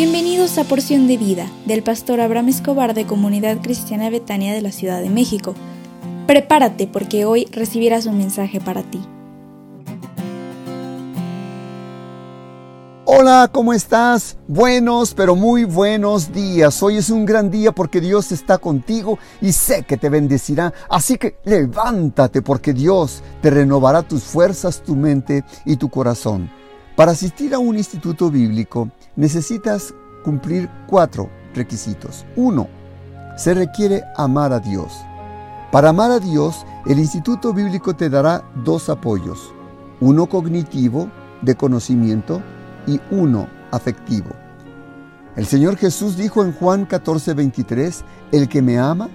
Bienvenidos a Porción de Vida del pastor Abraham Escobar de Comunidad Cristiana Betania de la Ciudad de México. Prepárate porque hoy recibirás un mensaje para ti. Hola, ¿cómo estás? Buenos, pero muy buenos días. Hoy es un gran día porque Dios está contigo y sé que te bendecirá. Así que levántate porque Dios te renovará tus fuerzas, tu mente y tu corazón. Para asistir a un instituto bíblico necesitas cumplir cuatro requisitos. Uno, se requiere amar a Dios. Para amar a Dios, el instituto bíblico te dará dos apoyos. Uno cognitivo, de conocimiento, y uno afectivo. El Señor Jesús dijo en Juan 14, 23, El que me ama,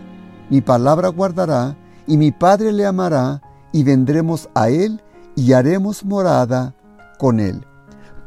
mi palabra guardará, y mi Padre le amará, y vendremos a Él y haremos morada con Él.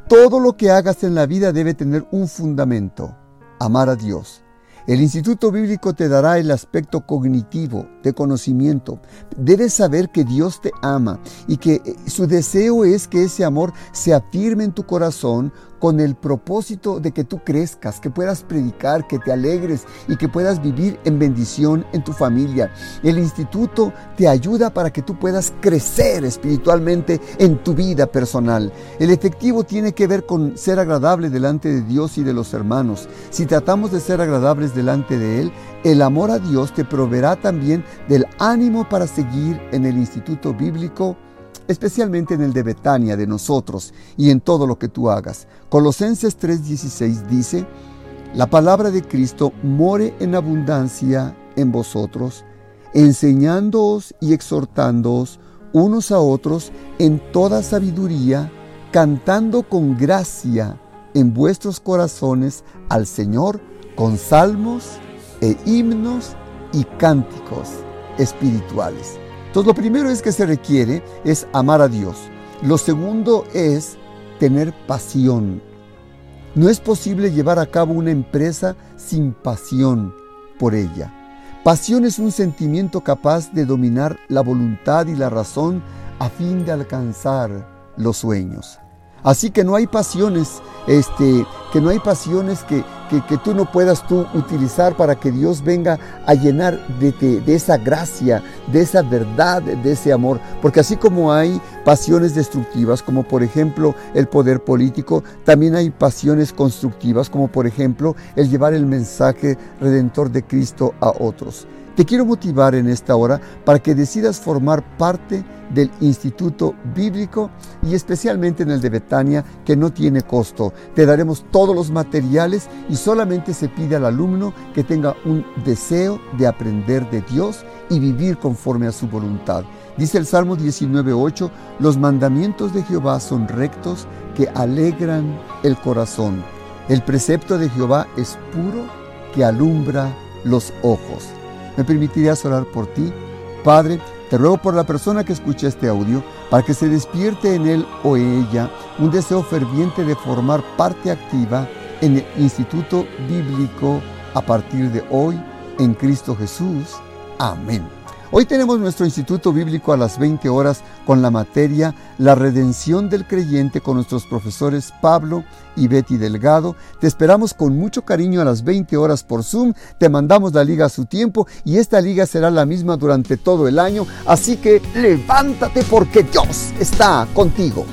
Todo lo que hagas en la vida debe tener un fundamento, amar a Dios. El Instituto Bíblico te dará el aspecto cognitivo de conocimiento. Debes saber que Dios te ama y que eh, su deseo es que ese amor se afirme en tu corazón con el propósito de que tú crezcas, que puedas predicar, que te alegres y que puedas vivir en bendición en tu familia. El instituto te ayuda para que tú puedas crecer espiritualmente en tu vida personal. El efectivo tiene que ver con ser agradable delante de Dios y de los hermanos. Si tratamos de ser agradables delante de Él, el amor a Dios te proveerá también del ánimo para seguir en el instituto bíblico especialmente en el de Betania de nosotros y en todo lo que tú hagas. Colosenses 3:16 dice, la palabra de Cristo more en abundancia en vosotros, enseñándoos y exhortándoos unos a otros en toda sabiduría, cantando con gracia en vuestros corazones al Señor con salmos e himnos y cánticos espirituales. Entonces, lo primero es que se requiere es amar a Dios. Lo segundo es tener pasión. No es posible llevar a cabo una empresa sin pasión por ella. Pasión es un sentimiento capaz de dominar la voluntad y la razón a fin de alcanzar los sueños. Así que no hay pasiones, este, que no hay pasiones que, que, tú no puedas tú utilizar para que Dios venga a llenar de, de, esa gracia, de esa verdad, de ese amor. Porque así como hay pasiones destructivas, como por ejemplo el poder político, también hay pasiones constructivas, como por ejemplo el llevar el mensaje redentor de Cristo a otros. Te quiero motivar en esta hora para que decidas formar parte del Instituto Bíblico y especialmente en el de Betania, que no tiene costo. Te daremos todos los materiales y solamente se pide al alumno que tenga un deseo de aprender de Dios y vivir conforme a su voluntad. Dice el Salmo 19.8, los mandamientos de Jehová son rectos que alegran el corazón. El precepto de Jehová es puro que alumbra los ojos. ¿Me permitirías orar por ti? Padre, te ruego por la persona que escucha este audio para que se despierte en él o ella un deseo ferviente de formar parte activa en el Instituto Bíblico a partir de hoy en Cristo Jesús. Amén. Hoy tenemos nuestro Instituto Bíblico a las 20 horas con la materia La redención del creyente con nuestros profesores Pablo y Betty Delgado. Te esperamos con mucho cariño a las 20 horas por Zoom. Te mandamos la liga a su tiempo y esta liga será la misma durante todo el año. Así que levántate porque Dios está contigo.